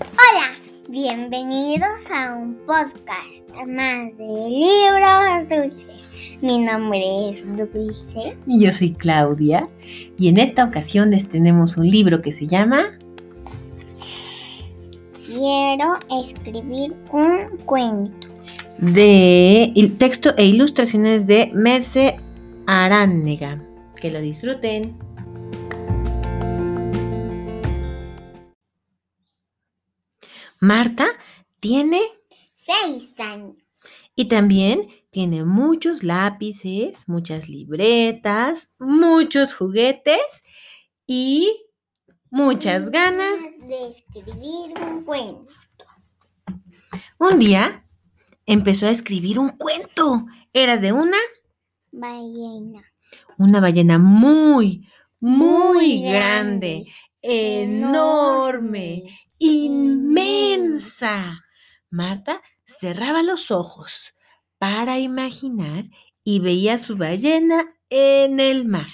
Hola, bienvenidos a un podcast más de libros dulces. Mi nombre es Dulce. Y yo soy Claudia y en esta ocasión les tenemos un libro que se llama Quiero escribir un cuento. de il- texto e ilustraciones de Merce Aránega. Que lo disfruten. Marta tiene Seis años. y también tiene muchos lápices, muchas libretas, muchos juguetes y muchas ganas de escribir un cuento. Un día empezó a escribir un cuento. Era de una, Ballena. una ballena muy, muy, Muy grande, enorme, inmensa. Marta cerraba los ojos para imaginar y veía su ballena en el mar.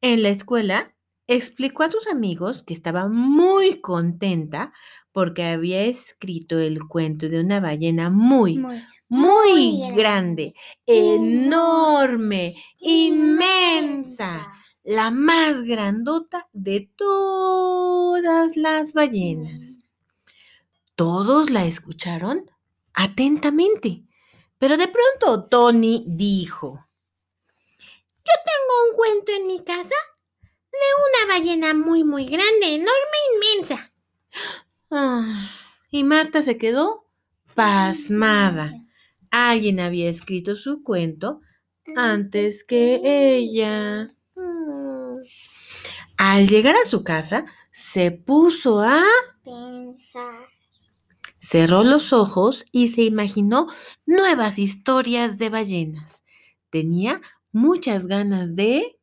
En la escuela explicó a sus amigos que estaba muy contenta porque había escrito el cuento de una ballena muy, Muy, muy muy grande, grande, enorme, inmensa, la más grandota de todas las ballenas. Todos la escucharon atentamente, pero de pronto Tony dijo, Yo tengo un cuento en mi casa de una ballena muy, muy grande, enorme, inmensa. Ah, y Marta se quedó pasmada. Alguien había escrito su cuento antes que ella. Mm. Al llegar a su casa, se puso a... Pensar. Cerró los ojos y se imaginó nuevas historias de ballenas. Tenía muchas ganas de...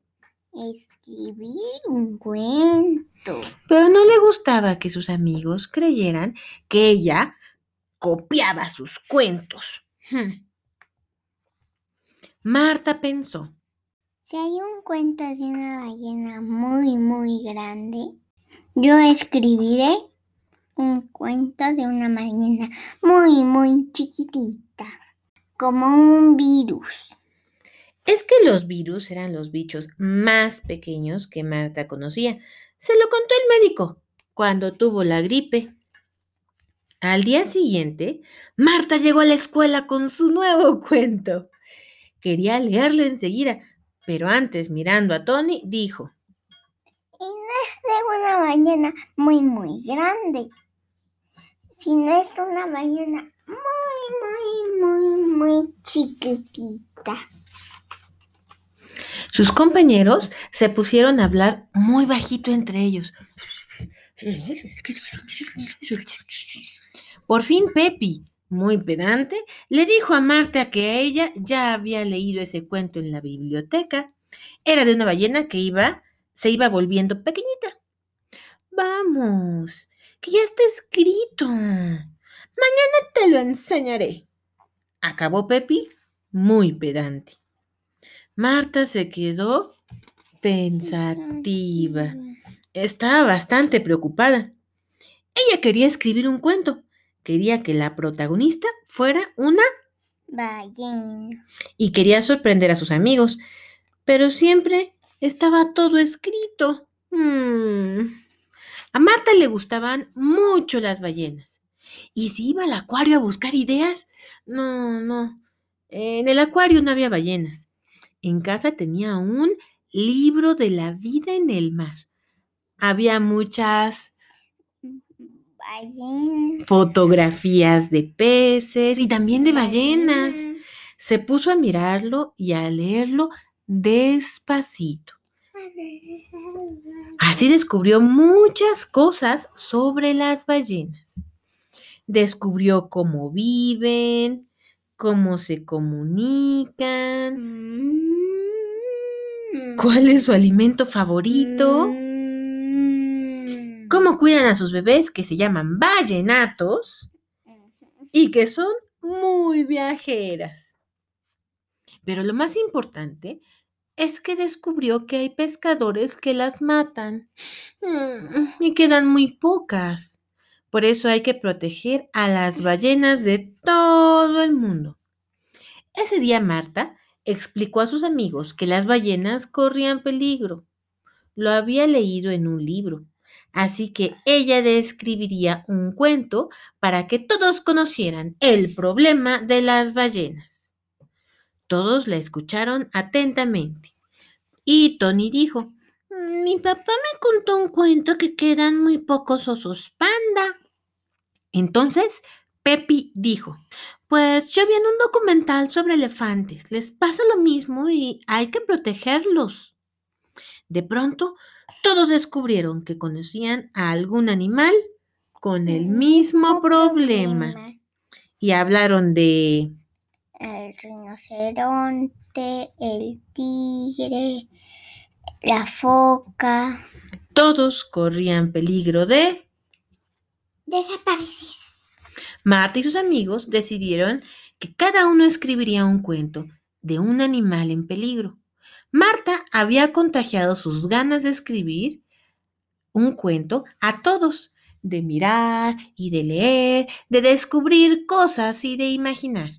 Escribir un cuento. Pero no le gustaba que sus amigos creyeran que ella copiaba sus cuentos. Hmm. Marta pensó. Si hay un cuento de una ballena muy, muy grande, yo escribiré un cuento de una ballena muy, muy chiquitita, como un virus. Es que los virus eran los bichos más pequeños que Marta conocía. Se lo contó el médico cuando tuvo la gripe. Al día siguiente, Marta llegó a la escuela con su nuevo cuento. Quería leerlo enseguida, pero antes, mirando a Tony, dijo, una ballena muy, muy grande, sino es una ballena muy, muy, muy, muy chiquitita. Sus compañeros se pusieron a hablar muy bajito entre ellos. Por fin Pepi, muy pedante, le dijo a Marta que ella ya había leído ese cuento en la biblioteca. Era de una ballena que iba, se iba volviendo pequeñita. Vamos, que ya está escrito. Mañana te lo enseñaré. Acabó Pepi, muy pedante. Marta se quedó pensativa. Estaba bastante preocupada. Ella quería escribir un cuento. Quería que la protagonista fuera una Ballena. y quería sorprender a sus amigos. Pero siempre estaba todo escrito. Mm. A Marta le gustaban mucho las ballenas. ¿Y si iba al acuario a buscar ideas? No, no. En el acuario no había ballenas. En casa tenía un libro de la vida en el mar. Había muchas Ballena. fotografías de peces y también de ballenas. Se puso a mirarlo y a leerlo despacito. Así descubrió muchas cosas sobre las ballenas. Descubrió cómo viven, cómo se comunican, Mm. cuál es su alimento favorito, Mm. cómo cuidan a sus bebés que se llaman ballenatos y que son muy viajeras. Pero lo más importante es que descubrió que hay pescadores que las matan mm, y quedan muy pocas, Por eso hay que proteger a las ballenas de todo el mundo. Ese día Marta explicó a sus amigos que las ballenas corrían peligro. Lo había leído en un libro. Así que ella describiría un cuento para que todos conocieran el problema de las ballenas. Todos la escucharon atentamente. Y Tony dijo, mi papá me contó un cuento que quedan muy pocos osos panda. Entonces, Pepi dijo, pues yo vi en un documental sobre elefantes, les pasa lo mismo y hay que protegerlos. De pronto, todos descubrieron que conocían a algún animal con el mismo problema. Y hablaron de... El rinoceronte, el tigre, la foca. Todos corrían peligro de... Desaparecer. Marta y sus amigos decidieron que cada uno escribiría un cuento de un animal en peligro. Marta había contagiado sus ganas de escribir un cuento a todos, de mirar y de leer, de descubrir cosas y de imaginar.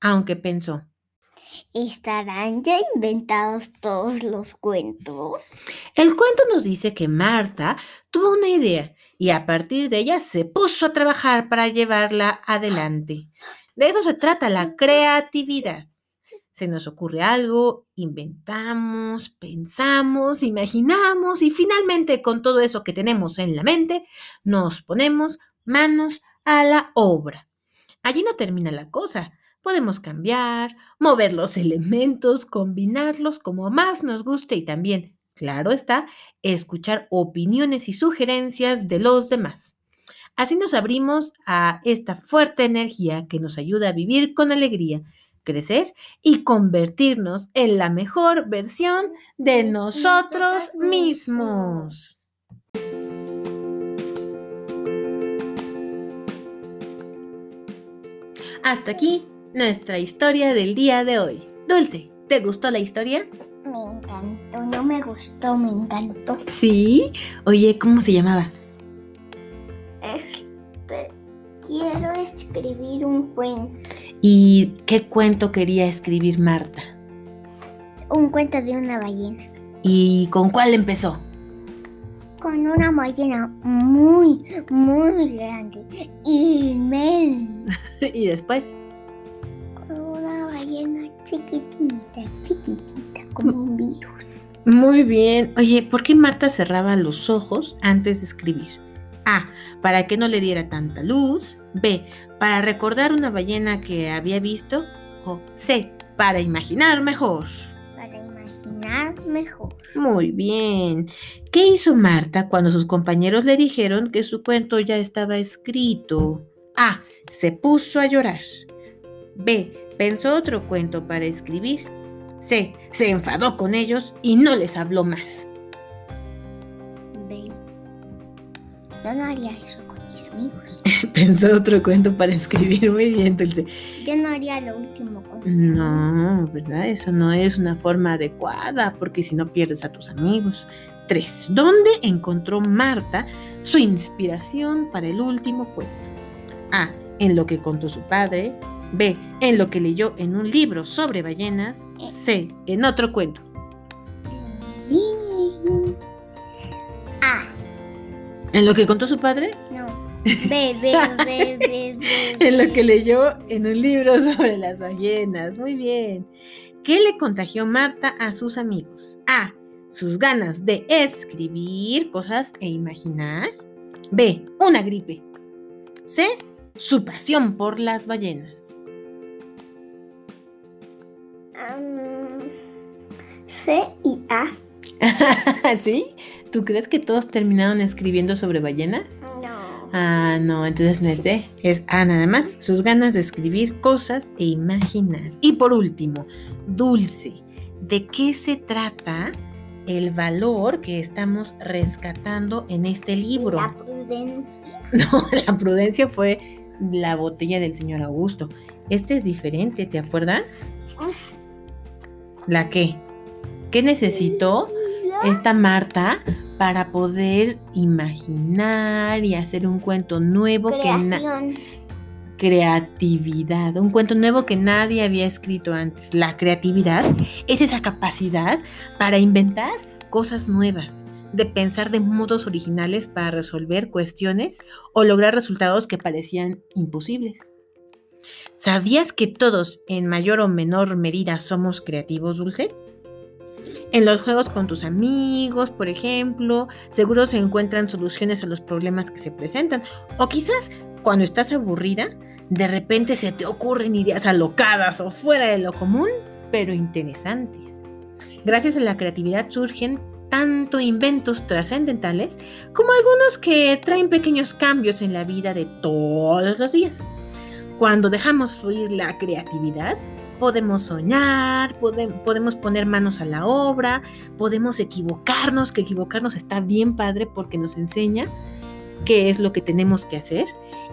Aunque pensó, ¿estarán ya inventados todos los cuentos? El cuento nos dice que Marta tuvo una idea y a partir de ella se puso a trabajar para llevarla adelante. De eso se trata la creatividad se nos ocurre algo, inventamos, pensamos, imaginamos y finalmente con todo eso que tenemos en la mente, nos ponemos manos a la obra. Allí no termina la cosa. Podemos cambiar, mover los elementos, combinarlos como más nos guste y también, claro está, escuchar opiniones y sugerencias de los demás. Así nos abrimos a esta fuerte energía que nos ayuda a vivir con alegría crecer y convertirnos en la mejor versión de nosotros mismos. Hasta aquí nuestra historia del día de hoy. Dulce, ¿te gustó la historia? Me encantó, no me gustó, me encantó. ¿Sí? Oye, ¿cómo se llamaba? Este, quiero escribir un cuento. ¿Y qué cuento quería escribir Marta? Un cuento de una ballena. ¿Y con cuál empezó? Con una ballena muy, muy grande, inmensa. ¿Y después? Chiquitita, chiquitita, como un virus. Muy bien. Oye, ¿por qué Marta cerraba los ojos antes de escribir? A. Para que no le diera tanta luz. B. Para recordar una ballena que había visto. O C. Para imaginar mejor. Para imaginar mejor. Muy bien. ¿Qué hizo Marta cuando sus compañeros le dijeron que su cuento ya estaba escrito? A. Se puso a llorar. B. Pensó otro cuento para escribir. C. Se enfadó con ellos y no les habló más. B. Yo no haría eso con mis amigos. Pensó otro cuento para escribir. Muy bien, Dulce. Yo no haría lo último con mis amigos. No, ¿verdad? Eso no es una forma adecuada porque si no pierdes a tus amigos. 3. ¿Dónde encontró Marta su inspiración para el último cuento? A. En lo que contó su padre. B. En lo que leyó en un libro sobre ballenas. C. En otro cuento. A. ¿En lo que contó su padre? No. B, B, B, B, B. En lo que leyó en un libro sobre las ballenas. Muy bien. ¿Qué le contagió Marta a sus amigos? A. Sus ganas de escribir cosas e imaginar. B. Una gripe. C. Su pasión por las ballenas. C y A. ¿Sí? ¿Tú crees que todos terminaron escribiendo sobre ballenas? No. Ah, no, entonces no es D, es A nada más. Sus ganas de escribir cosas e imaginar. Y por último, Dulce. ¿De qué se trata el valor que estamos rescatando en este libro? La prudencia. No, la prudencia fue la botella del señor Augusto. Este es diferente, ¿te acuerdas? ¿La qué? ¿Qué necesitó esta Marta para poder imaginar y hacer un cuento nuevo que Creación. creatividad, un cuento nuevo que nadie había escrito antes. La creatividad es esa capacidad para inventar cosas nuevas, de pensar de modos originales para resolver cuestiones o lograr resultados que parecían imposibles. ¿Sabías que todos, en mayor o menor medida, somos creativos, Dulce? En los juegos con tus amigos, por ejemplo, seguro se encuentran soluciones a los problemas que se presentan. O quizás cuando estás aburrida, de repente se te ocurren ideas alocadas o fuera de lo común, pero interesantes. Gracias a la creatividad surgen tanto inventos trascendentales como algunos que traen pequeños cambios en la vida de todos los días. Cuando dejamos fluir la creatividad, podemos soñar, podem- podemos poner manos a la obra, podemos equivocarnos, que equivocarnos está bien padre porque nos enseña qué es lo que tenemos que hacer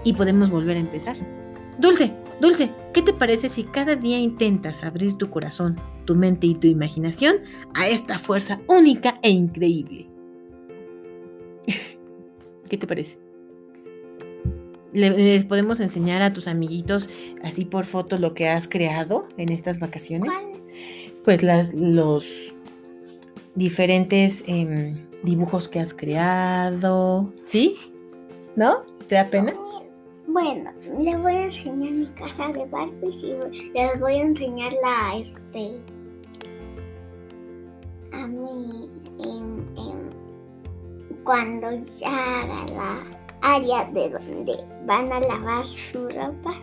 y podemos volver a empezar. Dulce, Dulce, ¿qué te parece si cada día intentas abrir tu corazón, tu mente y tu imaginación a esta fuerza única e increíble? ¿Qué te parece? Le- Les podemos enseñar a tus amiguitos así por foto lo que has creado en estas vacaciones. ¿Cuál? Pues las, los diferentes em, dibujos que has creado. ¿Sí? ¿No? ¿Te da pena? Bueno, les voy a enseñar mi casa de Barbies y les voy a enseñar la, este, a mí, em, cuando ya haga la área de donde van a lavar su ropa.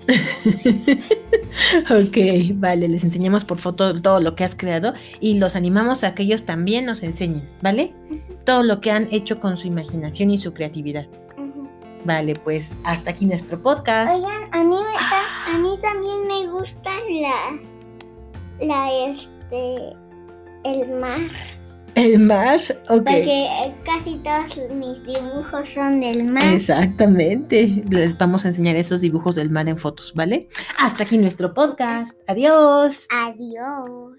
ok, vale, les enseñamos por foto todo lo que has creado y los animamos a que ellos también nos enseñen, ¿vale? Todo lo que han hecho con su imaginación y su creatividad. Vale, pues hasta aquí nuestro podcast. Oigan, a mí, me a mí también me gusta la, la, este, el mar. El mar, ok. Porque eh, casi todos mis dibujos son del mar. Exactamente. Les vamos a enseñar esos dibujos del mar en fotos, ¿vale? Hasta aquí nuestro podcast. Adiós. Adiós.